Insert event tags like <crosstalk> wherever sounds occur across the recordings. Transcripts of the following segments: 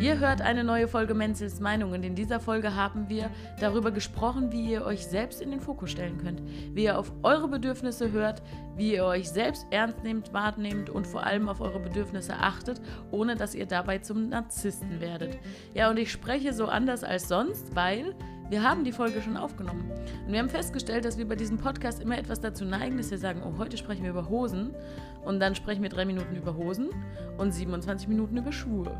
Ihr hört eine neue Folge Menzels Meinung und in dieser Folge haben wir darüber gesprochen, wie ihr euch selbst in den Fokus stellen könnt, wie ihr auf eure Bedürfnisse hört, wie ihr euch selbst ernst nehmt, wahrnehmt und vor allem auf eure Bedürfnisse achtet, ohne dass ihr dabei zum Narzissten werdet. Ja, und ich spreche so anders als sonst, weil wir haben die Folge schon aufgenommen. Und wir haben festgestellt, dass wir bei diesem Podcast immer etwas dazu neigen, dass wir sagen, oh, heute sprechen wir über Hosen. Und dann sprechen wir drei Minuten über Hosen und 27 Minuten über Schuhe.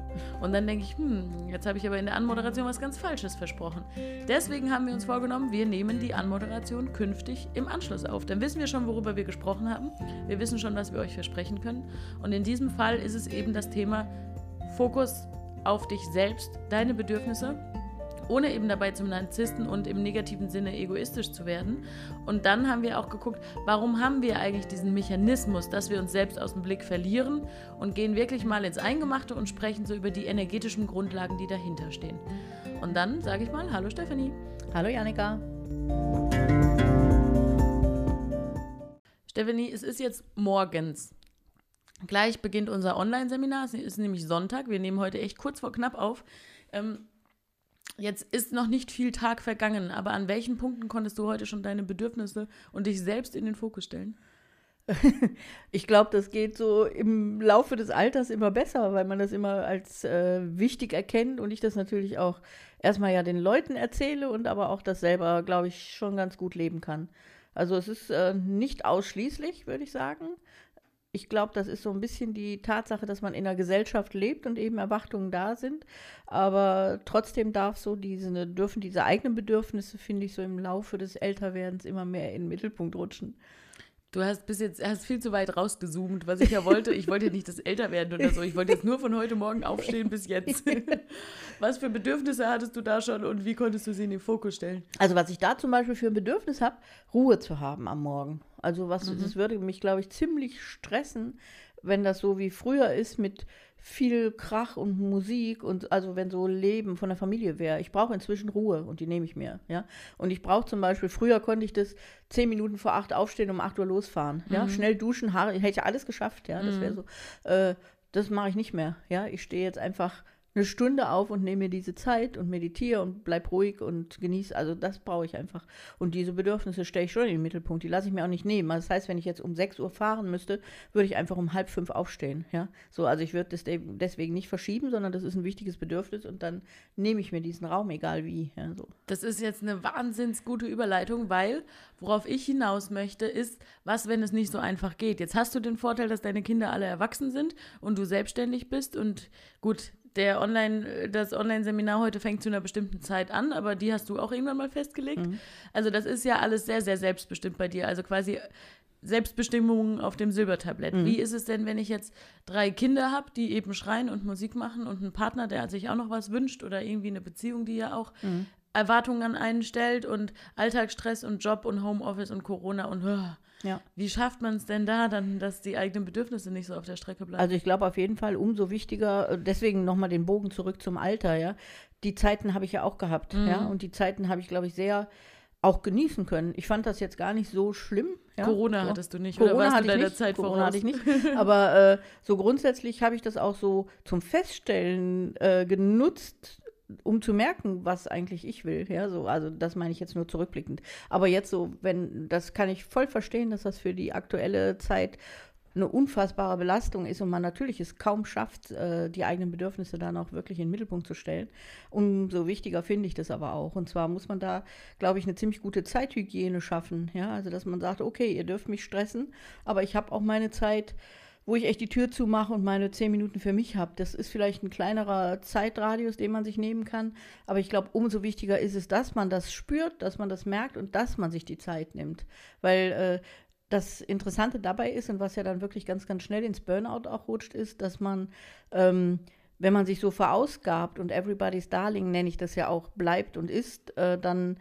Und dann denke ich, hm, jetzt habe ich aber in der Anmoderation was ganz Falsches versprochen. Deswegen haben wir uns vorgenommen, wir nehmen die Anmoderation künftig im Anschluss auf. Dann wissen wir schon, worüber wir gesprochen haben. Wir wissen schon, was wir euch versprechen können. Und in diesem Fall ist es eben das Thema Fokus auf dich selbst, deine Bedürfnisse ohne eben dabei zum Narzissten und im negativen Sinne egoistisch zu werden. Und dann haben wir auch geguckt, warum haben wir eigentlich diesen Mechanismus, dass wir uns selbst aus dem Blick verlieren und gehen wirklich mal ins Eingemachte und sprechen so über die energetischen Grundlagen, die dahinter stehen. Und dann sage ich mal, hallo Stefanie. Hallo Janika. Stefanie, es ist jetzt morgens. Gleich beginnt unser Online-Seminar. Es ist nämlich Sonntag. Wir nehmen heute echt kurz vor knapp auf. Ähm, Jetzt ist noch nicht viel Tag vergangen, aber an welchen Punkten konntest du heute schon deine Bedürfnisse und dich selbst in den Fokus stellen? <laughs> ich glaube, das geht so im Laufe des Alters immer besser, weil man das immer als äh, wichtig erkennt und ich das natürlich auch erstmal ja den Leuten erzähle und aber auch das selber, glaube ich, schon ganz gut leben kann. Also es ist äh, nicht ausschließlich, würde ich sagen ich glaube, das ist so ein bisschen die Tatsache, dass man in einer Gesellschaft lebt und eben Erwartungen da sind. Aber trotzdem darf so diese, dürfen diese eigenen Bedürfnisse, finde ich, so im Laufe des Älterwerdens immer mehr in den Mittelpunkt rutschen. Du hast bis jetzt hast viel zu weit rausgezoomt, was ich ja wollte. Ich wollte ja nicht das älter werden oder so. Ich wollte jetzt nur von heute Morgen aufstehen bis jetzt. <laughs> Was für Bedürfnisse hattest du da schon und wie konntest du sie in den Fokus stellen? Also was ich da zum Beispiel für ein Bedürfnis habe, Ruhe zu haben am Morgen. Also was, mhm. das würde mich, glaube ich, ziemlich stressen, wenn das so wie früher ist mit viel Krach und Musik und also wenn so Leben von der Familie wäre. Ich brauche inzwischen Ruhe und die nehme ich mir, ja. Und ich brauche zum Beispiel, früher konnte ich das zehn Minuten vor acht aufstehen, um acht Uhr losfahren, mhm. ja. Schnell duschen, Haare, hätte ich alles geschafft, ja. Das wäre mhm. so. Äh, das mache ich nicht mehr, ja. Ich stehe jetzt einfach eine Stunde auf und nehme mir diese Zeit und meditiere und bleib ruhig und genieße. Also das brauche ich einfach. Und diese Bedürfnisse stelle ich schon in den Mittelpunkt. Die lasse ich mir auch nicht nehmen. Also das heißt, wenn ich jetzt um 6 Uhr fahren müsste, würde ich einfach um halb fünf aufstehen. Ja? So, also ich würde das deswegen nicht verschieben, sondern das ist ein wichtiges Bedürfnis und dann nehme ich mir diesen Raum, egal wie. Ja, so. Das ist jetzt eine wahnsinns gute Überleitung, weil worauf ich hinaus möchte, ist, was, wenn es nicht so einfach geht. Jetzt hast du den Vorteil, dass deine Kinder alle erwachsen sind und du selbstständig bist und gut, der Online, das Online-Seminar heute fängt zu einer bestimmten Zeit an, aber die hast du auch irgendwann mal festgelegt. Mhm. Also das ist ja alles sehr, sehr selbstbestimmt bei dir. Also quasi Selbstbestimmung auf dem Silbertablett. Mhm. Wie ist es denn, wenn ich jetzt drei Kinder habe, die eben schreien und Musik machen und einen Partner, der sich auch noch was wünscht oder irgendwie eine Beziehung, die ja auch mhm. Erwartungen an einen stellt und Alltagsstress und Job und Homeoffice und Corona und ja. Wie schafft man es denn da dann, dass die eigenen Bedürfnisse nicht so auf der Strecke bleiben? Also ich glaube auf jeden Fall umso wichtiger, äh, deswegen nochmal den Bogen zurück zum Alter, ja. Die Zeiten habe ich ja auch gehabt, mhm. ja. Und die Zeiten habe ich, glaube ich, sehr auch genießen können. Ich fand das jetzt gar nicht so schlimm. Ja? Corona so. hattest du nicht, Corona oder warst hatte du deiner Zeit Corona voraus? hatte ich nicht. <laughs> Aber äh, so grundsätzlich habe ich das auch so zum Feststellen äh, genutzt, um zu merken, was eigentlich ich will. Ja, so, also das meine ich jetzt nur zurückblickend. Aber jetzt so, wenn, das kann ich voll verstehen, dass das für die aktuelle Zeit eine unfassbare Belastung ist und man natürlich es kaum schafft, äh, die eigenen Bedürfnisse dann auch wirklich in den Mittelpunkt zu stellen. Umso wichtiger finde ich das aber auch. Und zwar muss man da, glaube ich, eine ziemlich gute Zeithygiene schaffen. Ja, also dass man sagt, okay, ihr dürft mich stressen, aber ich habe auch meine Zeit wo ich echt die Tür zumache und meine zehn Minuten für mich habe. Das ist vielleicht ein kleinerer Zeitradius, den man sich nehmen kann. Aber ich glaube, umso wichtiger ist es, dass man das spürt, dass man das merkt und dass man sich die Zeit nimmt. Weil äh, das Interessante dabei ist und was ja dann wirklich ganz, ganz schnell ins Burnout auch rutscht, ist, dass man, ähm, wenn man sich so verausgabt und Everybody's Darling, nenne ich das ja auch, bleibt und ist, äh, dann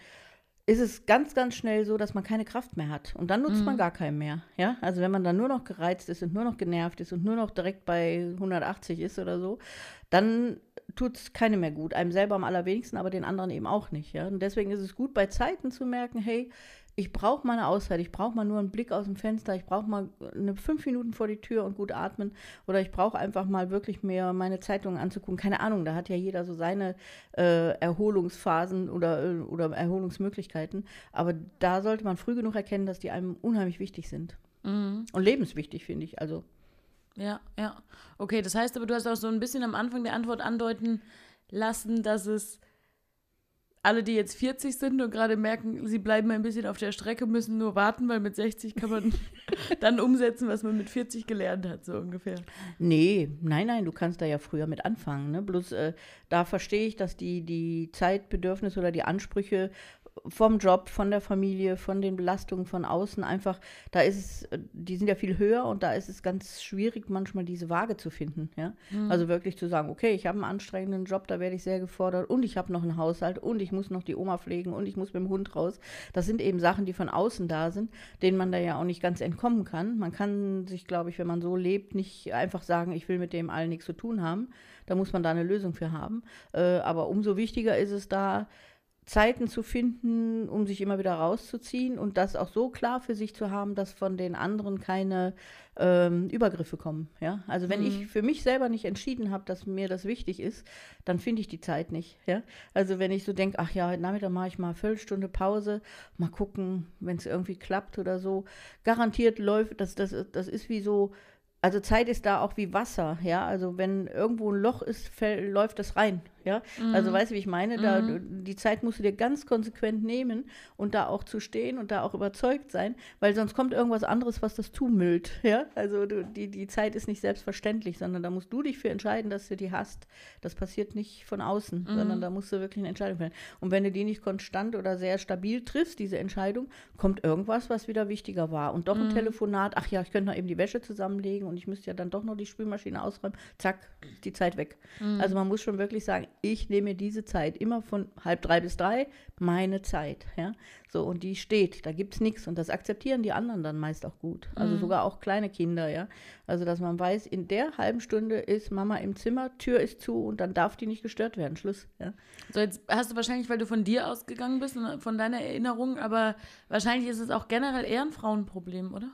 ist es ganz, ganz schnell so, dass man keine Kraft mehr hat. Und dann nutzt mhm. man gar keinen mehr. Ja? Also wenn man dann nur noch gereizt ist und nur noch genervt ist und nur noch direkt bei 180 ist oder so, dann tut es keine mehr gut. Einem selber am allerwenigsten, aber den anderen eben auch nicht. Ja? Und deswegen ist es gut, bei Zeiten zu merken, hey, ich brauche mal eine Auszeit, ich brauche mal nur einen Blick aus dem Fenster, ich brauche mal eine fünf Minuten vor die Tür und gut atmen oder ich brauche einfach mal wirklich mehr meine Zeitungen anzugucken. Keine Ahnung, da hat ja jeder so seine äh, Erholungsphasen oder, äh, oder Erholungsmöglichkeiten. Aber da sollte man früh genug erkennen, dass die einem unheimlich wichtig sind. Mhm. Und lebenswichtig, finde ich. Also. Ja, ja. Okay, das heißt aber, du hast auch so ein bisschen am Anfang der Antwort andeuten lassen, dass es alle, die jetzt 40 sind und gerade merken, sie bleiben ein bisschen auf der Strecke, müssen nur warten, weil mit 60 kann man <laughs> dann umsetzen, was man mit 40 gelernt hat, so ungefähr. Nee, nein, nein, du kannst da ja früher mit anfangen. Ne? Bloß äh, da verstehe ich, dass die, die Zeitbedürfnisse oder die Ansprüche vom Job, von der Familie, von den Belastungen von außen einfach, da ist es, die sind ja viel höher und da ist es ganz schwierig, manchmal diese Waage zu finden. Ja? Mhm. Also wirklich zu sagen, okay, ich habe einen anstrengenden Job, da werde ich sehr gefordert und ich habe noch einen Haushalt und ich muss noch die Oma pflegen und ich muss mit dem Hund raus. Das sind eben Sachen, die von außen da sind, denen man da ja auch nicht ganz entkommen kann. Man kann sich, glaube ich, wenn man so lebt, nicht einfach sagen, ich will mit dem allen nichts zu tun haben. Da muss man da eine Lösung für haben. Äh, aber umso wichtiger ist es da, Zeiten zu finden, um sich immer wieder rauszuziehen und das auch so klar für sich zu haben, dass von den anderen keine ähm, Übergriffe kommen. Ja? Also wenn mhm. ich für mich selber nicht entschieden habe, dass mir das wichtig ist, dann finde ich die Zeit nicht. Ja? Also wenn ich so denke, ach ja, heute Nachmittag mache ich mal eine Viertelstunde Pause, mal gucken, wenn es irgendwie klappt oder so. Garantiert läuft, das, das, das ist wie so, also Zeit ist da auch wie Wasser, ja. Also wenn irgendwo ein Loch ist, läuft das rein. Ja? Mhm. Also weißt du, wie ich meine? Da, mhm. Die Zeit musst du dir ganz konsequent nehmen und da auch zu stehen und da auch überzeugt sein, weil sonst kommt irgendwas anderes, was das zumüllt. Ja? Also du, die, die Zeit ist nicht selbstverständlich, sondern da musst du dich für entscheiden, dass du die hast. Das passiert nicht von außen, mhm. sondern da musst du wirklich eine Entscheidung fällen. Und wenn du die nicht konstant oder sehr stabil triffst, diese Entscheidung, kommt irgendwas, was wieder wichtiger war. Und doch ein mhm. Telefonat, ach ja, ich könnte noch eben die Wäsche zusammenlegen und ich müsste ja dann doch noch die Spülmaschine ausräumen. Zack, die Zeit weg. Mhm. Also man muss schon wirklich sagen, ich nehme diese Zeit, immer von halb drei bis drei, meine Zeit. Ja? So, und die steht, da gibt es nichts. Und das akzeptieren die anderen dann meist auch gut. Also mhm. sogar auch kleine Kinder, ja. Also, dass man weiß, in der halben Stunde ist Mama im Zimmer, Tür ist zu und dann darf die nicht gestört werden. Schluss. Ja. So, jetzt hast du wahrscheinlich, weil du von dir ausgegangen bist, von deiner Erinnerung, aber wahrscheinlich ist es auch generell eher ein Frauenproblem, oder?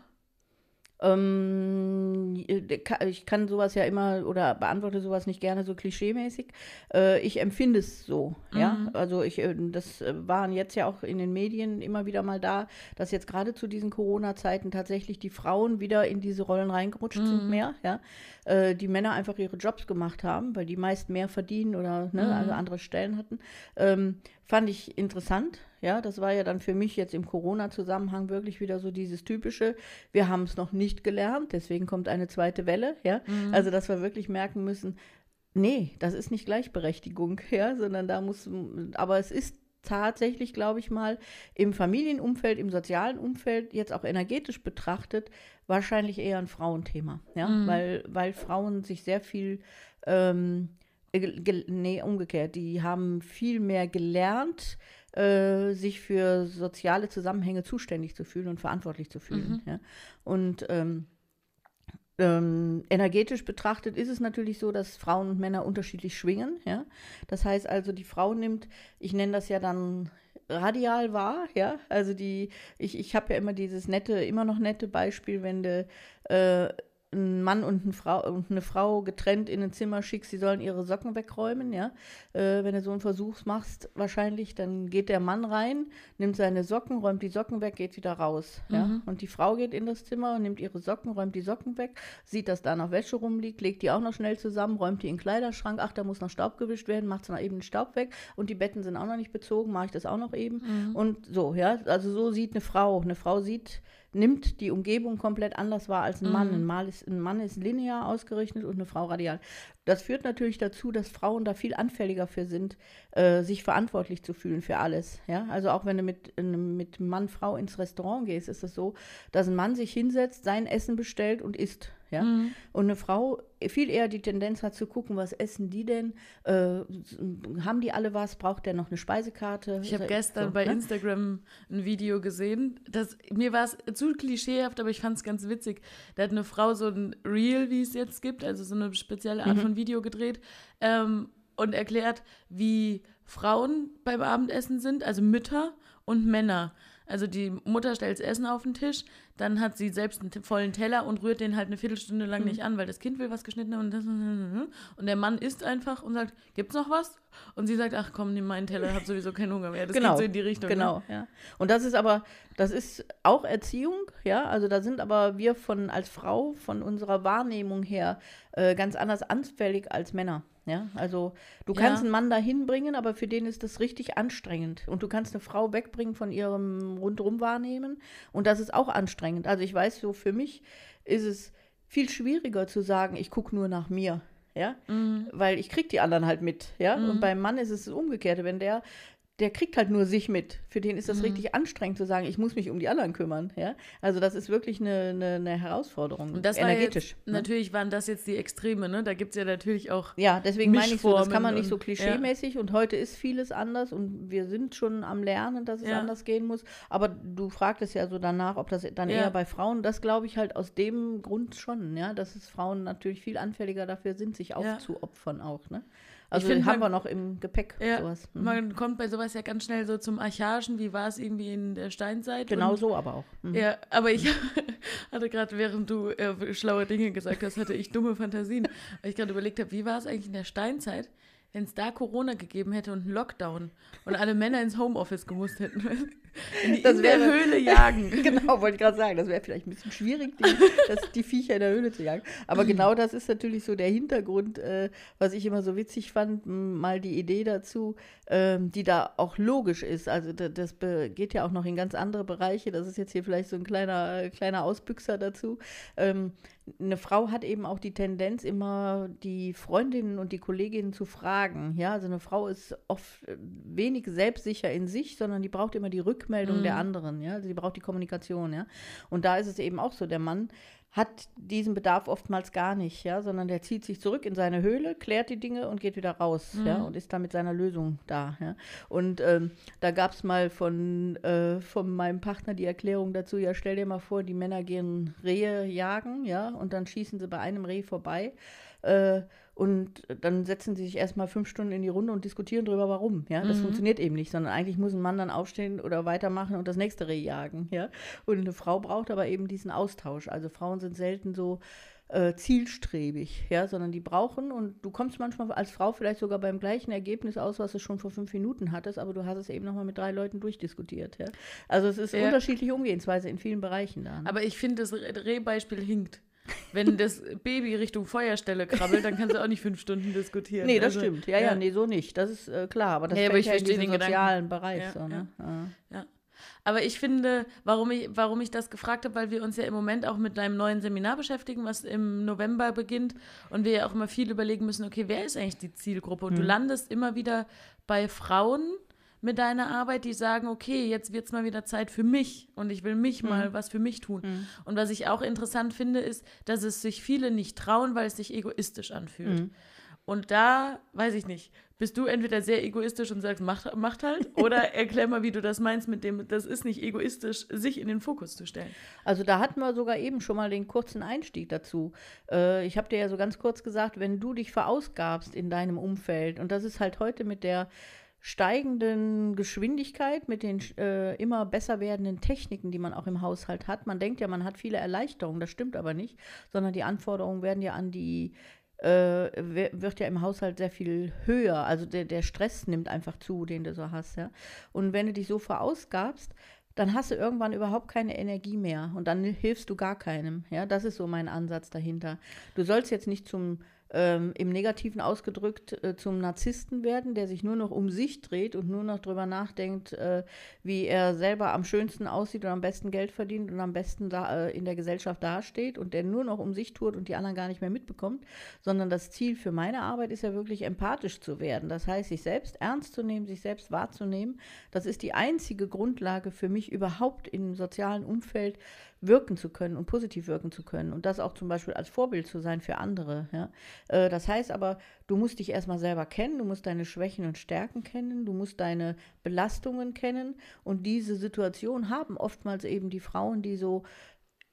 Ähm, ich kann sowas ja immer oder beantworte sowas nicht gerne so klischeemäßig. Äh, ich empfinde es so, mhm. ja. Also ich, äh, das äh, waren jetzt ja auch in den Medien immer wieder mal da, dass jetzt gerade zu diesen Corona-Zeiten tatsächlich die Frauen wieder in diese Rollen reingerutscht mhm. sind mehr, ja. Äh, die Männer einfach ihre Jobs gemacht haben, weil die meist mehr verdienen oder ne, mhm. also andere Stellen hatten. Ähm, fand ich interessant. Ja, das war ja dann für mich jetzt im Corona-Zusammenhang wirklich wieder so dieses typische, wir haben es noch nicht gelernt, deswegen kommt eine zweite Welle, ja. Mhm. Also, dass wir wirklich merken müssen, nee, das ist nicht Gleichberechtigung, <laughs> ja, sondern da muss, aber es ist tatsächlich, glaube ich mal, im Familienumfeld, im sozialen Umfeld, jetzt auch energetisch betrachtet, wahrscheinlich eher ein Frauenthema, ja, mhm. weil, weil Frauen sich sehr viel ähm, nee, umgekehrt, die haben viel mehr gelernt, äh, sich für soziale Zusammenhänge zuständig zu fühlen und verantwortlich zu fühlen. Mhm. Ja. Und ähm, ähm, energetisch betrachtet ist es natürlich so, dass Frauen und Männer unterschiedlich schwingen. Ja? Das heißt also, die Frau nimmt, ich nenne das ja dann radial wahr, ja. Also die, ich, ich habe ja immer dieses nette, immer noch nette Beispiel, wenn du äh, ein Mann und eine Frau, und eine Frau getrennt in ein Zimmer schickst, sie sollen ihre Socken wegräumen, ja. Äh, wenn du so einen Versuch machst, wahrscheinlich, dann geht der Mann rein, nimmt seine Socken, räumt die Socken weg, geht wieder raus, mhm. ja. Und die Frau geht in das Zimmer und nimmt ihre Socken, räumt die Socken weg, sieht, dass da noch Wäsche rumliegt, legt die auch noch schnell zusammen, räumt die in den Kleiderschrank, ach, da muss noch Staub gewischt werden, macht noch eben den Staub weg und die Betten sind auch noch nicht bezogen, mache ich das auch noch eben. Mhm. Und so, ja. Also so sieht eine Frau, eine Frau sieht, nimmt die Umgebung komplett anders wahr als ein Mann. Mhm. Ein, Mann ist, ein Mann ist linear ausgerichtet und eine Frau radial. Das führt natürlich dazu, dass Frauen da viel anfälliger für sind, äh, sich verantwortlich zu fühlen für alles. Ja? Also auch wenn du mit, mit Mann, Frau ins Restaurant gehst, ist es so, dass ein Mann sich hinsetzt, sein Essen bestellt und isst. Ja? Mhm. Und eine Frau viel eher die Tendenz hat zu gucken, was essen die denn? Äh, haben die alle was? Braucht der noch eine Speisekarte? Ich habe gestern so, bei ne? Instagram ein Video gesehen. Das, mir war es zu klischeehaft, aber ich fand es ganz witzig. Da hat eine Frau so ein Reel, wie es jetzt gibt, also so eine spezielle Art mhm. von Video gedreht ähm, und erklärt, wie Frauen beim Abendessen sind, also Mütter und Männer. Also die Mutter stellt das Essen auf den Tisch, dann hat sie selbst einen vollen Teller und rührt den halt eine Viertelstunde lang mhm. nicht an, weil das Kind will was geschnitten und das und der Mann isst einfach und sagt, gibt's noch was? Und sie sagt, ach komm, nimm meinen Teller, hab sowieso keinen Hunger mehr. Das genau, geht so in die Richtung. Ne? Genau, ne? ja. Und das ist aber, das ist auch Erziehung, ja. Also da sind aber wir von als Frau von unserer Wahrnehmung her äh, ganz anders anfällig als Männer. Ja, also du kannst ja. einen Mann dahin bringen, aber für den ist das richtig anstrengend. Und du kannst eine Frau wegbringen von ihrem rundrum wahrnehmen. Und das ist auch anstrengend. Also ich weiß so, für mich ist es viel schwieriger zu sagen, ich gucke nur nach mir. Ja, mhm. weil ich krieg die anderen halt mit, ja. Mhm. Und beim Mann ist es das Umgekehrte. Wenn der der kriegt halt nur sich mit. Für den ist das mhm. richtig anstrengend zu sagen, ich muss mich um die anderen kümmern. Ja? Also das ist wirklich eine, eine, eine Herausforderung. Und das energetisch. Jetzt, ne? Natürlich waren das jetzt die Extreme, ne? Da gibt es ja natürlich auch. Ja, deswegen meine ich so, das kann man nicht so klischeemäßig und, ja. und heute ist vieles anders und wir sind schon am Lernen, dass es ja. anders gehen muss. Aber du fragtest ja so danach, ob das dann ja. eher bei Frauen, das glaube ich halt aus dem Grund schon, ja, dass es Frauen natürlich viel anfälliger dafür sind, sich aufzuopfern auch, ne? Also find, haben man, wir noch im Gepäck ja, sowas. Mhm. Man kommt bei sowas ja ganz schnell so zum Archaischen, wie war es irgendwie in der Steinzeit. Genau und, so aber auch. Mhm. Ja, aber ich <laughs> hatte gerade, während du äh, schlaue Dinge gesagt hast, hatte ich dumme Fantasien. weil ich gerade überlegt habe, wie war es eigentlich in der Steinzeit? wenn es da Corona gegeben hätte und einen Lockdown und alle Männer ins Homeoffice gemusst hätten. <laughs> In, die, das in der Höhle jagen. <laughs> genau, wollte ich gerade sagen. Das wäre vielleicht ein bisschen schwierig, die, <laughs> das, die Viecher in der Höhle zu jagen. Aber genau das ist natürlich so der Hintergrund, äh, was ich immer so witzig fand, mal die Idee dazu, äh, die da auch logisch ist. Also das, geht ja auch noch in ganz andere Bereiche. Das ist jetzt hier vielleicht so ein kleiner, kleiner Ausbüchser dazu. Ähm, eine Frau hat eben auch die Tendenz, immer die Freundinnen und die Kolleginnen zu fragen. Ja, also eine Frau ist oft äh, wenig selbstsicher in sich, sondern die braucht immer die Rückmeldung mhm. der anderen. Ja, also sie braucht die Kommunikation. Ja, und da ist es eben auch so. Der Mann hat diesen Bedarf oftmals gar nicht, ja, sondern der zieht sich zurück in seine Höhle, klärt die Dinge und geht wieder raus, mhm. ja, und ist dann mit seiner Lösung da, ja. Und ähm, da gab es mal von, äh, von meinem Partner die Erklärung dazu, ja, stell dir mal vor, die Männer gehen Rehe jagen, ja, und dann schießen sie bei einem Reh vorbei. Äh, und dann setzen sie sich erstmal fünf Stunden in die Runde und diskutieren darüber, warum. Ja, das mhm. funktioniert eben nicht, sondern eigentlich muss ein Mann dann aufstehen oder weitermachen und das nächste Reh jagen. Ja, und eine Frau braucht aber eben diesen Austausch. Also Frauen sind selten so äh, zielstrebig, ja, sondern die brauchen und du kommst manchmal als Frau vielleicht sogar beim gleichen Ergebnis aus, was du schon vor fünf Minuten hattest, aber du hast es eben nochmal mit drei Leuten durchdiskutiert, ja. Also es ist ja. unterschiedliche Umgehensweise in vielen Bereichen da. Ne? Aber ich finde, das Rehbeispiel hinkt. Wenn das Baby Richtung Feuerstelle krabbelt, dann kannst du auch nicht fünf Stunden diskutieren. Nee, das also, stimmt. Ja, ja, ja, nee, so nicht. Das ist äh, klar. Aber das ja, aber ich ja in den sozialen Gedanken. Bereich. Ja, so, ne? ja. ja. Aber ich finde, warum ich, warum ich das gefragt habe, weil wir uns ja im Moment auch mit deinem neuen Seminar beschäftigen, was im November beginnt und wir ja auch immer viel überlegen müssen, okay, wer ist eigentlich die Zielgruppe? Und hm. du landest immer wieder bei Frauen, mit deiner Arbeit, die sagen, okay, jetzt wird es mal wieder Zeit für mich und ich will mich mhm. mal was für mich tun. Mhm. Und was ich auch interessant finde, ist, dass es sich viele nicht trauen, weil es sich egoistisch anfühlt. Mhm. Und da, weiß ich nicht, bist du entweder sehr egoistisch und sagst, macht, macht halt, <laughs> oder erklär mal, wie du das meinst mit dem, das ist nicht egoistisch, sich in den Fokus zu stellen. Also da hatten wir sogar eben schon mal den kurzen Einstieg dazu. Äh, ich habe dir ja so ganz kurz gesagt, wenn du dich verausgabst in deinem Umfeld, und das ist halt heute mit der steigenden Geschwindigkeit, mit den äh, immer besser werdenden Techniken, die man auch im Haushalt hat. Man denkt ja, man hat viele Erleichterungen, das stimmt aber nicht, sondern die Anforderungen werden ja an die, äh, wird ja im Haushalt sehr viel höher. Also der, der Stress nimmt einfach zu, den du so hast. Ja? Und wenn du dich so verausgabst, dann hast du irgendwann überhaupt keine Energie mehr und dann hilfst du gar keinem. Ja, das ist so mein Ansatz dahinter. Du sollst jetzt nicht zum ähm, im Negativen ausgedrückt äh, zum Narzissten werden, der sich nur noch um sich dreht und nur noch darüber nachdenkt, äh, wie er selber am schönsten aussieht und am besten Geld verdient und am besten da, äh, in der Gesellschaft dasteht und der nur noch um sich tut und die anderen gar nicht mehr mitbekommt, sondern das Ziel für meine Arbeit ist ja wirklich empathisch zu werden. Das heißt, sich selbst ernst zu nehmen, sich selbst wahrzunehmen. Das ist die einzige Grundlage für mich überhaupt im sozialen Umfeld wirken zu können und positiv wirken zu können und das auch zum Beispiel als Vorbild zu sein für andere. Ja? Äh, das heißt aber, du musst dich erstmal selber kennen, du musst deine Schwächen und Stärken kennen, du musst deine Belastungen kennen und diese Situation haben oftmals eben die Frauen, die so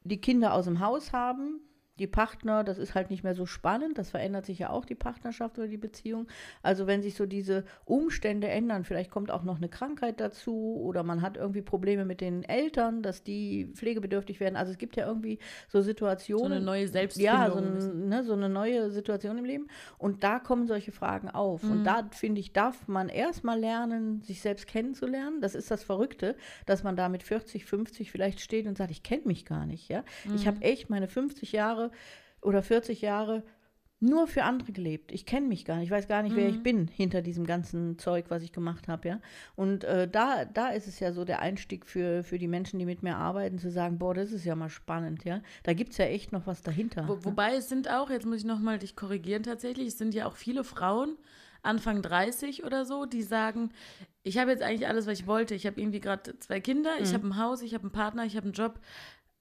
die Kinder aus dem Haus haben, die Partner, das ist halt nicht mehr so spannend, das verändert sich ja auch die Partnerschaft oder die Beziehung. Also wenn sich so diese Umstände ändern, vielleicht kommt auch noch eine Krankheit dazu oder man hat irgendwie Probleme mit den Eltern, dass die pflegebedürftig werden. Also es gibt ja irgendwie so Situationen. So eine neue Selbstfindung. Ja, so, ein, ne, so eine neue Situation im Leben. Und da kommen solche Fragen auf. Mhm. Und da, finde ich, darf man erstmal lernen, sich selbst kennenzulernen. Das ist das Verrückte, dass man da mit 40, 50 vielleicht steht und sagt, ich kenne mich gar nicht. Ja? Mhm. Ich habe echt meine 50 Jahre oder 40 Jahre nur für andere gelebt. Ich kenne mich gar nicht, ich weiß gar nicht, wer mhm. ich bin hinter diesem ganzen Zeug, was ich gemacht habe, ja. Und äh, da, da ist es ja so der Einstieg für, für die Menschen, die mit mir arbeiten, zu sagen, boah, das ist ja mal spannend, ja. Da gibt es ja echt noch was dahinter. Wo, wobei es sind auch, jetzt muss ich nochmal dich korrigieren tatsächlich, es sind ja auch viele Frauen, Anfang 30 oder so, die sagen, ich habe jetzt eigentlich alles, was ich wollte. Ich habe irgendwie gerade zwei Kinder, mhm. ich habe ein Haus, ich habe einen Partner, ich habe einen Job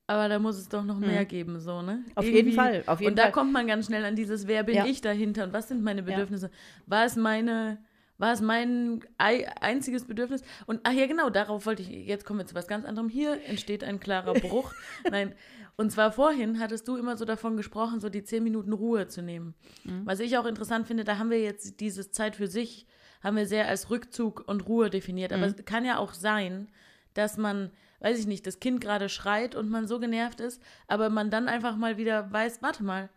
aber da muss es doch noch mehr hm. geben, so, ne? Auf Irgendwie. jeden Fall, auf jeden Und da kommt man ganz schnell an dieses, wer bin ja. ich dahinter und was sind meine Bedürfnisse? Ja. War es meine, war es mein einziges Bedürfnis? Und, ach ja, genau, darauf wollte ich, jetzt kommen wir zu was ganz anderem. Hier entsteht ein klarer Bruch. <laughs> Nein, und zwar vorhin hattest du immer so davon gesprochen, so die zehn Minuten Ruhe zu nehmen. Mhm. Was ich auch interessant finde, da haben wir jetzt diese Zeit für sich, haben wir sehr als Rückzug und Ruhe definiert. Aber mhm. es kann ja auch sein, dass man weiß ich nicht, das Kind gerade schreit und man so genervt ist, aber man dann einfach mal wieder weiß, warte mal,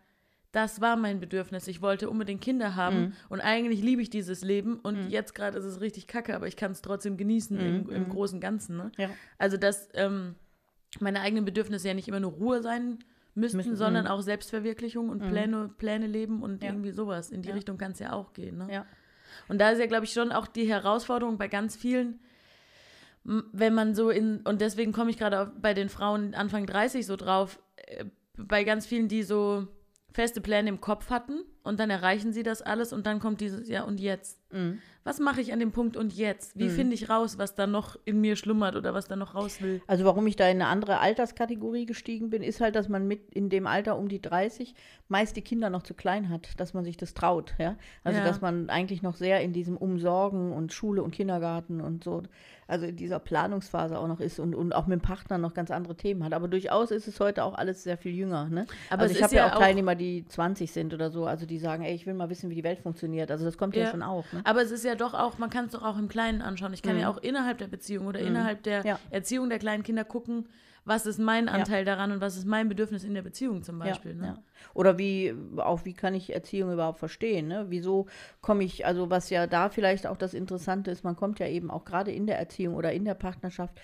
das war mein Bedürfnis. Ich wollte unbedingt Kinder haben mhm. und eigentlich liebe ich dieses Leben und mhm. jetzt gerade ist es richtig kacke, aber ich kann es trotzdem genießen mhm. im, im, mhm. großen Ganzen. Ne? Ja. Also, dass ähm, meine eigenen Bedürfnisse ja nicht immer nur Ruhe sein müssten, Müssen, sondern mhm. auch Selbstverwirklichung und mhm. Pläne, Pläne leben und ja. irgendwie sowas. In die ja. Richtung kann es ja auch gehen. Ne? Und da ist ja, glaube ich, schon auch die Herausforderung bei ganz vielen, wenn man so in, und deswegen komme ich gerade bei den Frauen Anfang 30 so drauf, äh, bei ganz vielen, die so feste Pläne im Kopf hatten und dann erreichen sie das alles und dann kommt dieses, ja und jetzt. Mhm. Was mache ich an dem Punkt und jetzt? Wie mhm. finde ich raus, was da noch in mir schlummert oder was da noch raus will? Also warum ich da in eine andere Alterskategorie gestiegen bin, ist halt, dass man mit in dem Alter um die 30 meist die Kinder noch zu klein hat, dass man sich das traut, ja. Also ja. dass man eigentlich noch sehr in diesem Umsorgen und Schule und Kindergarten und so also in dieser Planungsphase auch noch ist und, und auch mit dem Partner noch ganz andere Themen hat. Aber durchaus ist es heute auch alles sehr viel jünger. Ne? Aber also ich habe ja, ja auch Teilnehmer, die 20 sind oder so, also die sagen, ey, ich will mal wissen, wie die Welt funktioniert. Also das kommt ja, ja schon auch. Ne? Aber es ist ja doch auch, man kann es doch auch im Kleinen anschauen. Ich kann mhm. ja auch innerhalb der Beziehung oder mhm. innerhalb der ja. Erziehung der kleinen Kinder gucken, was ist mein Anteil ja. daran und was ist mein Bedürfnis in der Beziehung zum Beispiel. Ja, ne? ja. Oder wie, auch wie kann ich Erziehung überhaupt verstehen? Ne? Wieso komme ich, also was ja da vielleicht auch das Interessante ist, man kommt ja eben auch gerade in der Erziehung oder in der Partnerschaft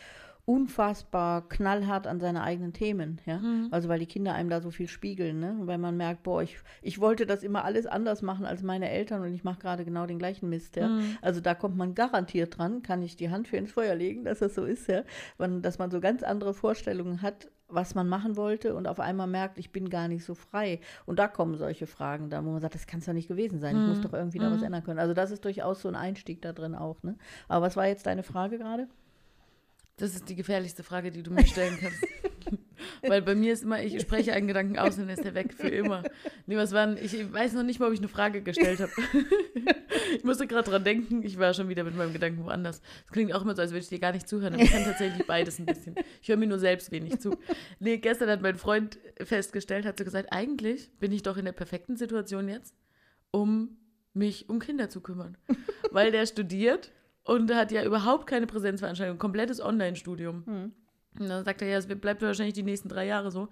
unfassbar knallhart an seine eigenen Themen, ja. Mhm. Also weil die Kinder einem da so viel spiegeln, ne? Weil man merkt, boah, ich, ich wollte das immer alles anders machen als meine Eltern und ich mache gerade genau den gleichen Mist, ja. Mhm. Also da kommt man garantiert dran, kann ich die Hand für ins Feuer legen, dass das so ist, ja. Man, dass man so ganz andere Vorstellungen hat, was man machen wollte und auf einmal merkt, ich bin gar nicht so frei. Und da kommen solche Fragen dann, wo man sagt, das kann es doch nicht gewesen sein. Ich muss mhm. doch irgendwie da was mhm. ändern können. Also das ist durchaus so ein Einstieg da drin auch, ne? Aber was war jetzt deine Frage gerade? Das ist die gefährlichste Frage, die du mir stellen kannst. <laughs> Weil bei mir ist immer, ich spreche einen Gedanken aus und dann ist der weg für immer. Nee, was waren, ich weiß noch nicht mal, ob ich eine Frage gestellt habe. <laughs> ich musste gerade dran denken, ich war schon wieder mit meinem Gedanken woanders. Es klingt auch immer so, als würde ich dir gar nicht zuhören, aber ich kann tatsächlich beides ein bisschen. Ich höre mir nur selbst wenig zu. Nee, gestern hat mein Freund festgestellt, hat so gesagt, eigentlich bin ich doch in der perfekten Situation jetzt, um mich um Kinder zu kümmern. Weil der studiert und hat ja überhaupt keine Präsenzveranstaltung, komplettes Online-Studium. Hm. Und dann sagt er, ja, es bleibt wahrscheinlich die nächsten drei Jahre so.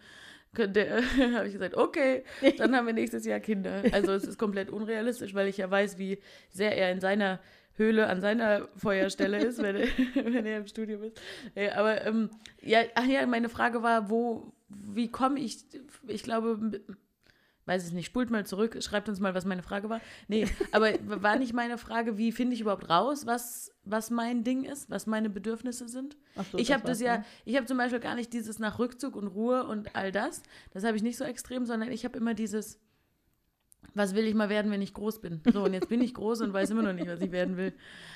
<laughs> habe ich gesagt, okay, dann haben wir nächstes Jahr Kinder. Also es ist komplett unrealistisch, weil ich ja weiß, wie sehr er in seiner Höhle an seiner Feuerstelle ist, wenn er, <laughs> wenn er im Studium ist. Ja, aber ähm, ja, ach ja, meine Frage war, wo, wie komme ich, ich glaube, weiß ich nicht, spult mal zurück, schreibt uns mal, was meine Frage war. Nee, aber war nicht meine Frage, wie finde ich überhaupt raus, was, was mein Ding ist, was meine Bedürfnisse sind? So, ich habe das ja, ne? ich habe zum Beispiel gar nicht dieses nach Rückzug und Ruhe und all das. Das habe ich nicht so extrem, sondern ich habe immer dieses, was will ich mal werden, wenn ich groß bin? So, und jetzt bin ich groß und weiß immer noch nicht, was ich werden will.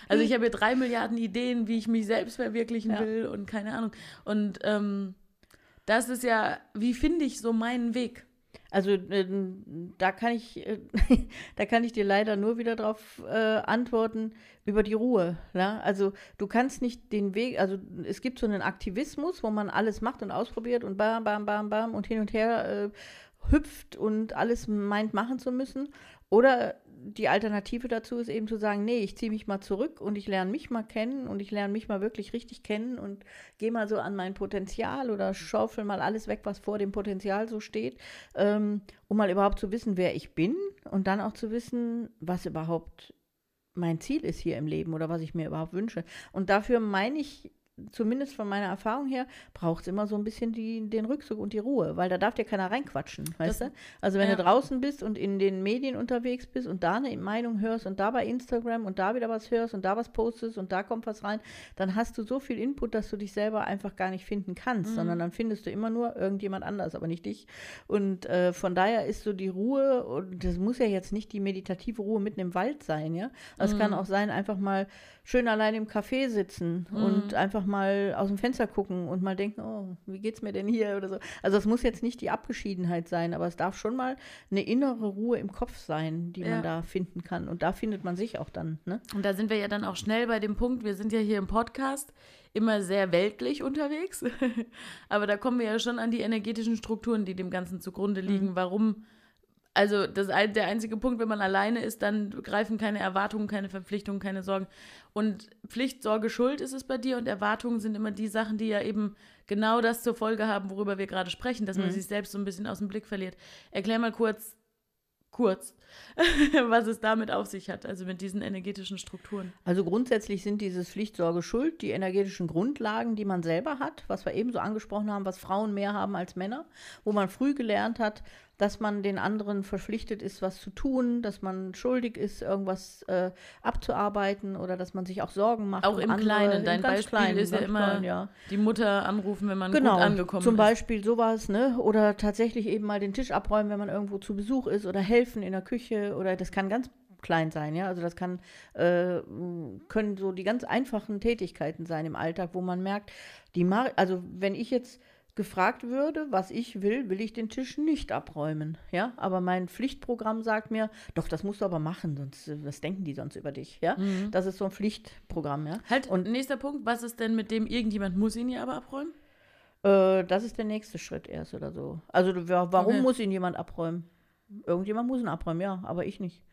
Also ich habe hier drei Milliarden Ideen, wie ich mich selbst verwirklichen ja. will und keine Ahnung. Und ähm, das ist ja, wie finde ich so meinen Weg? Also äh, da kann ich, äh, <laughs> da kann ich dir leider nur wieder darauf äh, antworten über die Ruhe. Ja? Also du kannst nicht den Weg, also es gibt so einen Aktivismus, wo man alles macht und ausprobiert und bam, bam, bam, bam und hin und her äh, hüpft und alles meint machen zu müssen. Oder die Alternative dazu ist eben zu sagen, nee, ich ziehe mich mal zurück und ich lerne mich mal kennen und ich lerne mich mal wirklich richtig kennen und gehe mal so an mein Potenzial oder schaufel mal alles weg, was vor dem Potenzial so steht, ähm, um mal überhaupt zu wissen, wer ich bin und dann auch zu wissen, was überhaupt mein Ziel ist hier im Leben oder was ich mir überhaupt wünsche. Und dafür meine ich zumindest von meiner Erfahrung her, braucht es immer so ein bisschen die, den Rückzug und die Ruhe, weil da darf dir keiner reinquatschen, weißt das, du? Also wenn ja. du draußen bist und in den Medien unterwegs bist und da eine Meinung hörst und da bei Instagram und da wieder was hörst und da was postest und da kommt was rein, dann hast du so viel Input, dass du dich selber einfach gar nicht finden kannst, mhm. sondern dann findest du immer nur irgendjemand anders, aber nicht dich. Und äh, von daher ist so die Ruhe, und das muss ja jetzt nicht die meditative Ruhe mitten im Wald sein, ja? Es mhm. kann auch sein, einfach mal schön allein im Café sitzen mhm. und einfach mal aus dem Fenster gucken und mal denken, oh, wie geht's mir denn hier oder so. Also es muss jetzt nicht die Abgeschiedenheit sein, aber es darf schon mal eine innere Ruhe im Kopf sein, die ja. man da finden kann. Und da findet man sich auch dann. Ne? Und da sind wir ja dann auch schnell bei dem Punkt, wir sind ja hier im Podcast immer sehr weltlich unterwegs, <laughs> aber da kommen wir ja schon an die energetischen Strukturen, die dem Ganzen zugrunde liegen, mhm. warum also das, der einzige Punkt, wenn man alleine ist, dann greifen keine Erwartungen, keine Verpflichtungen, keine Sorgen. Und Pflicht, Sorge, Schuld ist es bei dir und Erwartungen sind immer die Sachen, die ja eben genau das zur Folge haben, worüber wir gerade sprechen, dass man mhm. sich selbst so ein bisschen aus dem Blick verliert. Erklär mal kurz, kurz, <laughs> was es damit auf sich hat, also mit diesen energetischen Strukturen. Also grundsätzlich sind dieses Pflicht, Sorge, Schuld die energetischen Grundlagen, die man selber hat, was wir eben so angesprochen haben, was Frauen mehr haben als Männer, wo man früh gelernt hat, dass man den anderen verpflichtet ist, was zu tun, dass man schuldig ist, irgendwas äh, abzuarbeiten oder dass man sich auch Sorgen macht. Auch im andere, Kleinen. Dein Beispiel Kleinen, ist ja immer klein, ja. die Mutter anrufen, wenn man genau, gut angekommen zum ist. Zum Beispiel sowas, ne? Oder tatsächlich eben mal den Tisch abräumen, wenn man irgendwo zu Besuch ist oder helfen in der Küche oder das kann ganz klein sein, ja. Also das kann, äh, können so die ganz einfachen Tätigkeiten sein im Alltag, wo man merkt, die Mar also wenn ich jetzt gefragt würde, was ich will, will ich den Tisch nicht abräumen. Ja, aber mein Pflichtprogramm sagt mir, doch, das musst du aber machen, sonst äh, was denken die sonst über dich? Ja, mhm. das ist so ein Pflichtprogramm. Ja. Halt. Und nächster Punkt, was ist denn mit dem irgendjemand muss ihn ja aber abräumen? Äh, das ist der nächste Schritt erst oder so. Also warum okay. muss ihn jemand abräumen? Irgendjemand muss ihn abräumen, ja, aber ich nicht.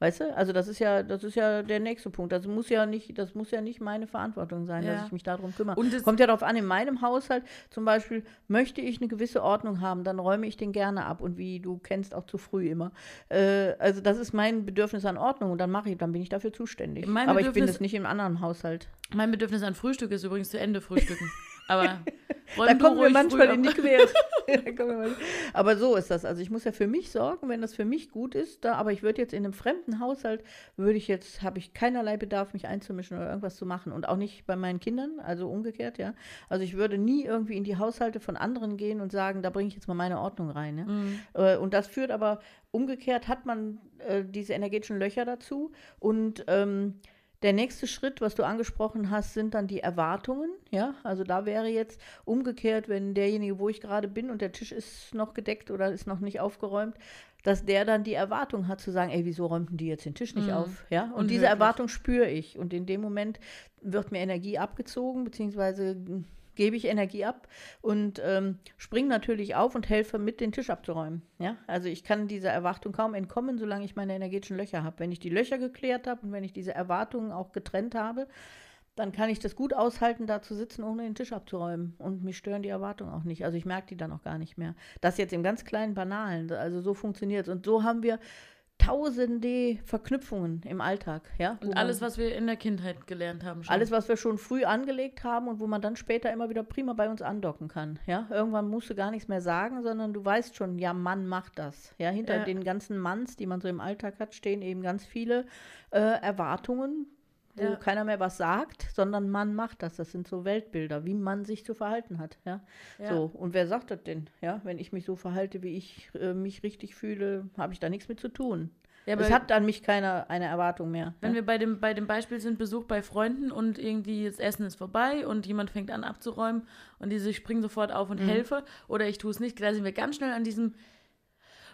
Weißt du? Also das ist ja, das ist ja der nächste Punkt. Das muss ja nicht, das muss ja nicht meine Verantwortung sein, ja. dass ich mich darum kümmere. Und es kommt ja darauf an, in meinem Haushalt zum Beispiel möchte ich eine gewisse Ordnung haben, dann räume ich den gerne ab und wie du kennst, auch zu früh immer. Äh, also das ist mein Bedürfnis an Ordnung und dann mache ich, dann bin ich dafür zuständig. Mein Aber ich bin es nicht im anderen Haushalt. Mein Bedürfnis an Frühstück ist übrigens zu Ende frühstücken. <laughs> Aber <laughs> <laughs> da kommen wir manchmal in die Quere. aber so ist das. Also ich muss ja für mich sorgen, wenn das für mich gut ist. Da, aber ich würde jetzt in einem fremden Haushalt, würde ich jetzt, habe ich keinerlei Bedarf, mich einzumischen oder irgendwas zu machen. Und auch nicht bei meinen Kindern, also umgekehrt, ja. Also ich würde nie irgendwie in die Haushalte von anderen gehen und sagen, da bringe ich jetzt mal meine Ordnung rein. Ja? Mhm. Äh, und das führt aber, umgekehrt hat man äh, diese energetischen Löcher dazu. Und ähm, der nächste Schritt, was du angesprochen hast, sind dann die Erwartungen. Ja, also da wäre jetzt umgekehrt, wenn derjenige, wo ich gerade bin und der Tisch ist noch gedeckt oder ist noch nicht aufgeräumt, dass der dann die Erwartung hat zu sagen, ey, wieso räumten die jetzt den Tisch nicht mhm. auf? Ja, und, und diese Erwartung spüre ich. Und in dem Moment wird mir Energie abgezogen, beziehungsweise gebe ich Energie ab und ähm, springe natürlich auf und helfe mit, den Tisch abzuräumen. Ja? Also ich kann dieser Erwartung kaum entkommen, solange ich meine energetischen Löcher habe. Wenn ich die Löcher geklärt habe und wenn ich diese Erwartungen auch getrennt habe, dann kann ich das gut aushalten, da zu sitzen, ohne den Tisch abzuräumen. Und mich stören die Erwartungen auch nicht. Also ich merke die dann auch gar nicht mehr. Das jetzt im ganz kleinen Banalen. Also so funktioniert es. Und so haben wir tausende Verknüpfungen im Alltag, ja. Und alles, was wir in der Kindheit gelernt haben. Schon. Alles, was wir schon früh angelegt haben und wo man dann später immer wieder prima bei uns andocken kann, ja. Irgendwann musst du gar nichts mehr sagen, sondern du weißt schon, ja, Mann macht das. Ja, hinter ja. den ganzen Manns, die man so im Alltag hat, stehen eben ganz viele äh, Erwartungen, wo ja. keiner mehr was sagt, sondern man macht das. Das sind so Weltbilder, wie man sich zu verhalten hat. Ja? ja. So, und wer sagt das denn? Ja, wenn ich mich so verhalte, wie ich äh, mich richtig fühle, habe ich da nichts mit zu tun. Ja, es hat an mich keine eine Erwartung mehr. Wenn ja? wir bei dem, bei dem Beispiel sind, Besuch bei Freunden und irgendwie das Essen ist vorbei und jemand fängt an abzuräumen und diese springen sofort auf und mhm. helfe oder ich tue es nicht, da sind wir ganz schnell an diesem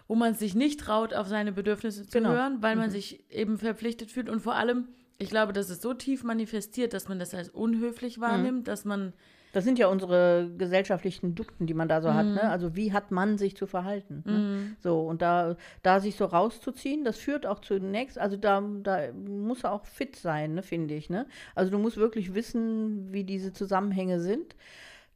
wo man sich nicht traut, auf seine Bedürfnisse zu genau. hören, weil man mhm. sich eben verpflichtet fühlt und vor allem ich glaube, das ist so tief manifestiert, dass man das als unhöflich wahrnimmt, mhm. dass man Das sind ja unsere gesellschaftlichen Dukten, die man da so hat. Ne? Also wie hat man sich zu verhalten? Ne? So, und da, da sich so rauszuziehen, das führt auch zunächst, also da, da muss er auch fit sein, ne, finde ich. Ne? Also du musst wirklich wissen, wie diese Zusammenhänge sind.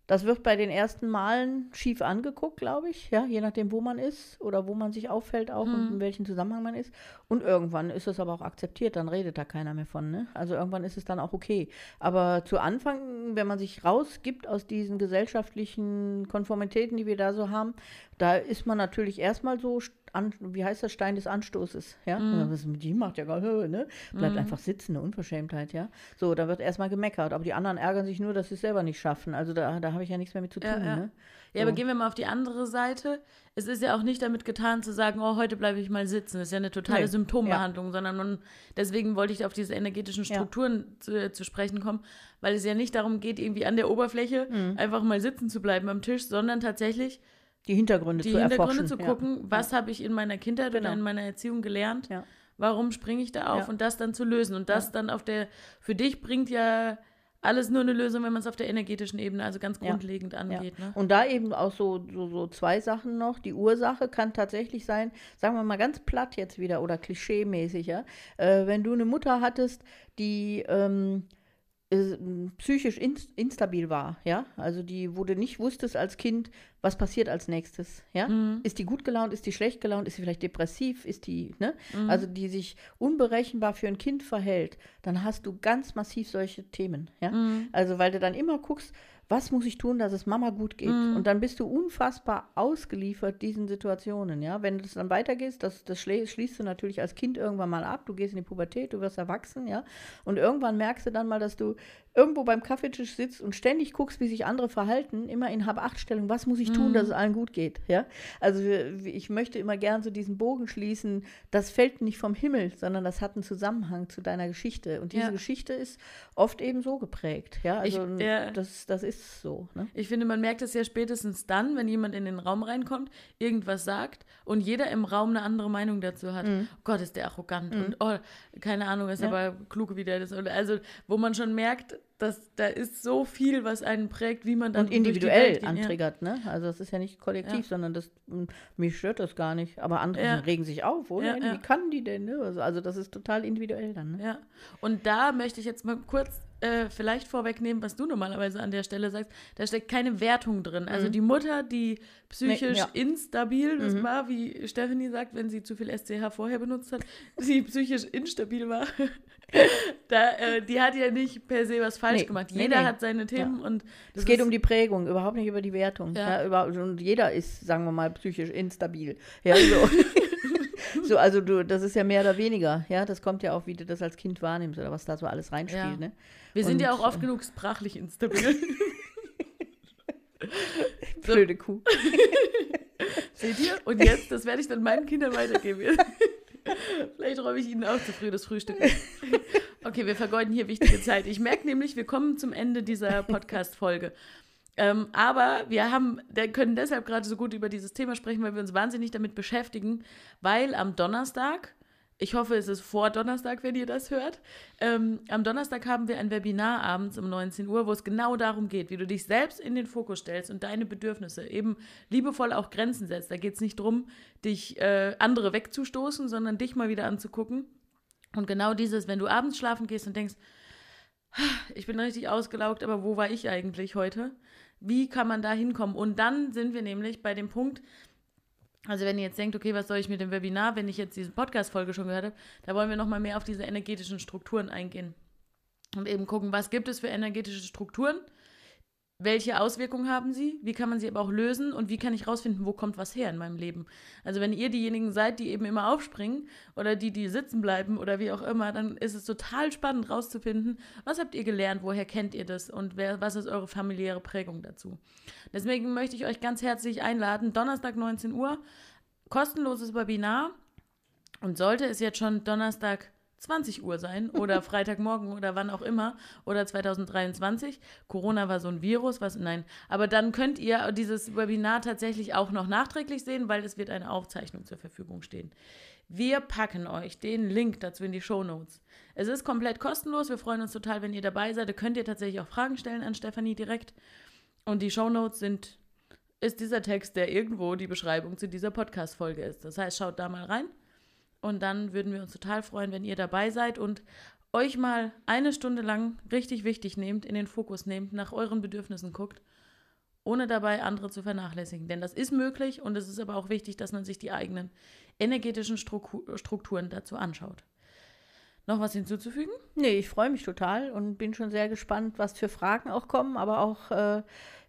Das wird bei den ersten Malen schief angeguckt, glaube ich, ja, je nachdem, wo man ist oder wo man sich auffällt auch und in welchem Zusammenhang man ist. Und irgendwann ist es aber auch akzeptiert, dann redet da keiner mehr von, ne? Also irgendwann ist es dann auch okay. Aber zu Anfang, wenn man sich rausgibt aus diesen gesellschaftlichen Konformitäten, die wir da so haben, da ist man natürlich erstmal so, an, wie heißt das, Stein des Anstoßes, ja? Mhm. Was mit die macht ja gar ne? Bleibt einfach sitzen, eine Unverschämtheit, ja? So, da wird erstmal gemeckert, aber die anderen ärgern sich nur, dass sie es selber nicht schaffen. Also da, da habe ich ja nichts mehr mit zu tun, Ja, ja. ne? Ja, aber gehen wir mal auf die andere Seite. Es ist ja auch nicht damit getan zu sagen, oh, heute bleibe ich mal sitzen. Das ist ja eine totale Nee. Symptombehandlung, sondern man, deswegen wollte ich auf diese energetischen Ja. Strukturen zu, zu sprechen kommen, weil es ja nicht darum geht, irgendwie an der Oberfläche Mhm. einfach mal sitzen zu bleiben am Tisch, sondern tatsächlich Die Hintergründe die zu Hintergründe erforschen. zu ja. gucken, was habe ich in meiner Kindheit Genau. oder in meiner Erziehung gelernt, Ja. warum springe ich da auf Ja. und das dann zu lösen. Und das Ja. dann auf der, für dich bringt ja alles nur eine Lösung, wenn man es auf der energetischen Ebene, also ganz Ja. grundlegend Ja. angeht. Ne? Und da eben auch so, so, so zwei Sachen noch. Die Ursache kann tatsächlich sein, sagen wir mal ganz platt jetzt wieder oder klischee-mäßig, ja. Äh, wenn du eine Mutter hattest, die ähm, äh, psychisch inst instabil war, ja, also die, wo du nicht wusstest als Kind, was passiert als nächstes, ja, Mhm. ist die gut gelaunt, ist die schlecht gelaunt, ist sie vielleicht depressiv, ist die, ne, Mhm. also die sich unberechenbar für ein Kind verhält, dann hast du ganz massiv solche Themen, ja, Mhm. also weil du dann immer guckst, was muss ich tun, dass es Mama gut geht? Mhm. Und dann bist du unfassbar ausgeliefert diesen Situationen, ja. Wenn das dann weitergeht, das, das schließt du natürlich als Kind irgendwann mal ab. Du gehst in die Pubertät, du wirst erwachsen, ja. Und irgendwann merkst du dann mal, dass du irgendwo beim Kaffeetisch sitzt und ständig guckst, wie sich andere verhalten, immer in Hab-Acht-Stellung. Was muss ich tun, dass es allen gut geht, ja? Also ich möchte immer gern so diesen Bogen schließen. Das fällt nicht vom Himmel, sondern das hat einen Zusammenhang zu deiner Geschichte. Und diese Ja. Geschichte ist oft eben so geprägt, ja. Ich- Also ja. das, das ist so, ne? Ich finde, man merkt es ja spätestens dann, wenn jemand in den Raum reinkommt, irgendwas sagt und jeder im Raum eine andere Meinung dazu hat. Oh Gott, ist der arrogant und oh, keine Ahnung, ist Mhm. Ja. aber klug wie der das. Also, wo man schon merkt, dass da ist so viel, was einen prägt, wie man dann und individuell antriggert, ne? Also das ist ja nicht kollektiv, Ja. sondern das m, mich stört das gar nicht. Aber andere Ja. regen sich auf, oder? Ja. Wie kann die denn? Ne? Also, also das ist total individuell dann. Ne? Ja, und da möchte ich jetzt mal kurz äh, vielleicht vorwegnehmen, was du normalerweise an der Stelle sagst. Da steckt keine Wertung drin. Also die Mutter, die psychisch Mhm. Nee, instabil das war, wie Stephanie sagt, wenn sie zu viel SCH vorher benutzt hat, die psychisch instabil war, <laughs> da, äh, die hat ja nicht per se was falsch Nee, gemacht. nee, Jeder nee. hat seine Themen und Es geht um die Prägung, überhaupt nicht über die Wertung. Ja. Ja. über, und jeder ist, sagen wir mal, psychisch instabil. Ja, so. <laughs> so, also du, das ist ja mehr oder weniger. Ja, das kommt ja auch, wie du das als Kind wahrnimmst oder was da so alles reinspielt. Ja. Ne? Wir sind ja Und, auch oft genug sprachlich instabil. <laughs> Blöde Kuh. Seht ihr? Und jetzt, das werde ich dann meinen Kindern weitergeben. <laughs> Vielleicht räume ich ihnen auch zu früh das Frühstück. <laughs> Okay, wir vergeuden hier wichtige Zeit. Ich merke nämlich, wir kommen zum Ende dieser Podcast-Folge. Ähm, aber wir haben, können deshalb gerade so gut über dieses Thema sprechen, weil wir uns wahnsinnig damit beschäftigen, weil am Donnerstag, ich hoffe, es ist vor Donnerstag, wenn ihr das hört, ähm, am Donnerstag haben wir ein Webinar abends um 19 Uhr, wo es genau darum geht, wie du dich selbst in den Fokus stellst und deine Bedürfnisse eben liebevoll auch Grenzen setzt. Da geht es nicht darum, dich äh, andere wegzustoßen, sondern dich mal wieder anzugucken. Und genau dieses, wenn du abends schlafen gehst und denkst, ich bin richtig ausgelaugt, aber wo war ich eigentlich heute? Wie kann man da hinkommen? Und dann sind wir nämlich bei dem Punkt, also wenn ihr jetzt denkt, okay, was soll ich mit dem Webinar, wenn ich jetzt diese Podcast-Folge schon gehört habe, da wollen wir nochmal mehr auf diese energetischen Strukturen eingehen. Und eben gucken, was gibt es für energetische Strukturen? Welche Auswirkungen haben sie? Wie kann man sie aber auch lösen? Und wie kann ich rausfinden, wo kommt was her in meinem Leben? Also wenn ihr diejenigen seid, die eben immer aufspringen oder die, die sitzen bleiben oder wie auch immer, dann ist es total spannend rauszufinden, was habt ihr gelernt, woher kennt ihr das und wer, was ist eure familiäre Prägung dazu. Deswegen möchte ich euch ganz herzlich einladen, Donnerstag 19 Uhr, kostenloses Webinar. Und sollte es jetzt schon Donnerstag 20 Uhr sein oder <laughs> Freitagmorgen oder wann auch immer oder 2023. Corona war so ein Virus, was nein. Aber dann könnt ihr dieses Webinar tatsächlich auch noch nachträglich sehen, weil es wird eine Aufzeichnung zur Verfügung stehen. Wir packen euch den Link dazu in die Show Notes. Es ist komplett kostenlos. Wir freuen uns total, wenn ihr dabei seid. Da könnt ihr tatsächlich auch Fragen stellen an Stefanie direkt. Und die Shownotes sind, ist dieser Text, der irgendwo die Beschreibung zu dieser Podcast-Folge ist. Das heißt, schaut da mal rein. Und dann würden wir uns total freuen, wenn ihr dabei seid und euch mal eine Stunde lang richtig wichtig nehmt, in den Fokus nehmt, nach euren Bedürfnissen guckt, ohne dabei andere zu vernachlässigen. Denn das ist möglich und es ist aber auch wichtig, dass man sich die eigenen energetischen Strukturen dazu anschaut. Noch was hinzuzufügen? Nee, ich freue mich total und bin schon sehr gespannt, was für Fragen auch kommen, aber auch äh,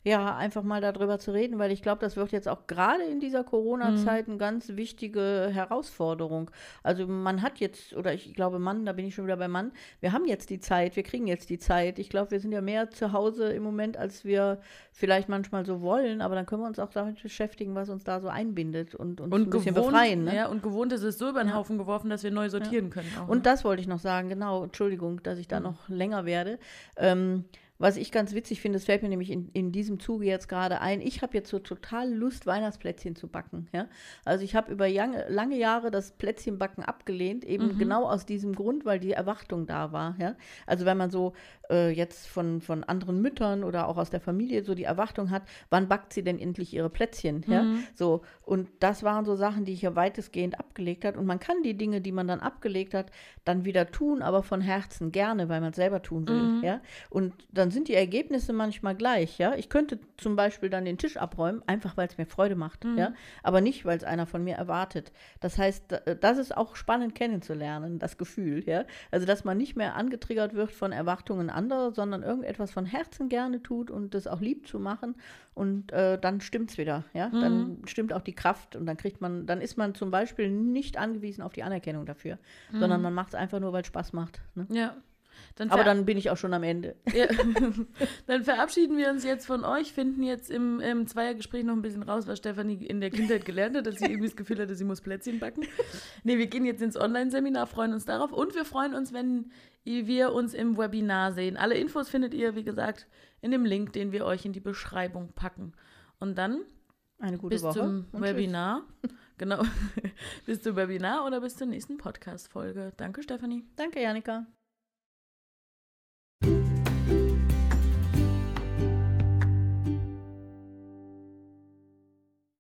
ja, einfach mal darüber zu reden, weil ich glaube, das wird jetzt auch gerade in dieser Corona-Zeit mhm. eine ganz wichtige Herausforderung. Also man hat jetzt, oder ich glaube Mann, da bin ich schon wieder bei Mann, wir haben jetzt die Zeit, wir kriegen jetzt die Zeit. Ich glaube, wir sind ja mehr zu Hause im Moment, als wir vielleicht manchmal so wollen, aber dann können wir uns auch damit beschäftigen, was uns da so einbindet und uns und ein bisschen gewohnt, befreien. Ne? Ja, und gewohnt ist es so über den Haufen geworfen, dass wir neu sortieren ja. können. Auch, und ne? das wollte ich noch sagen, genau, Entschuldigung, dass ich da mhm. noch länger werde. Ähm, was ich ganz witzig finde, es fällt mir nämlich in, in diesem Zuge jetzt gerade ein, ich habe jetzt so total Lust, Weihnachtsplätzchen zu backen. Ja? Also ich habe über lange, lange Jahre das Plätzchenbacken abgelehnt, eben mhm. genau aus diesem Grund, weil die Erwartung da war. Ja? Also wenn man so äh, jetzt von, von anderen Müttern oder auch aus der Familie so die Erwartung hat, wann backt sie denn endlich ihre Plätzchen? Mhm. Ja? So, und das waren so Sachen, die ich ja weitestgehend abgelegt hat. Und man kann die Dinge, die man dann abgelegt hat, dann wieder tun, aber von Herzen gerne, weil man es selber tun will. Mhm. Ja? Und dann dann sind die Ergebnisse manchmal gleich, ja. Ich könnte zum Beispiel dann den Tisch abräumen, einfach weil es mir Freude macht, mhm. ja. Aber nicht, weil es einer von mir erwartet. Das heißt, das ist auch spannend kennenzulernen, das Gefühl, ja. Also, dass man nicht mehr angetriggert wird von Erwartungen anderer, sondern irgendetwas von Herzen gerne tut und das auch lieb zu machen. Und äh, dann es wieder, ja. Mhm. Dann stimmt auch die Kraft und dann kriegt man, dann ist man zum Beispiel nicht angewiesen auf die Anerkennung dafür, mhm. sondern man macht es einfach nur, weil es Spaß macht. Ne? Ja. Dann Aber dann bin ich auch schon am Ende. <laughs> Ja. dann verabschieden wir uns jetzt von euch, finden jetzt im, im Zweiergespräch noch ein bisschen raus, was Stefanie in der Kindheit gelernt hat, dass sie irgendwie das Gefühl hatte, sie muss Plätzchen backen. Nee, wir gehen jetzt ins Online-Seminar, freuen uns darauf und wir freuen uns, wenn wir uns im Webinar sehen. Alle Infos findet ihr, wie gesagt, in dem Link, den wir euch in die Beschreibung packen. Und dann eine gute bis Woche zum Webinar. <laughs> Genau. <laughs> bis zum Webinar oder bis zur nächsten Podcast-Folge. Danke, Stefanie. Danke, Janika.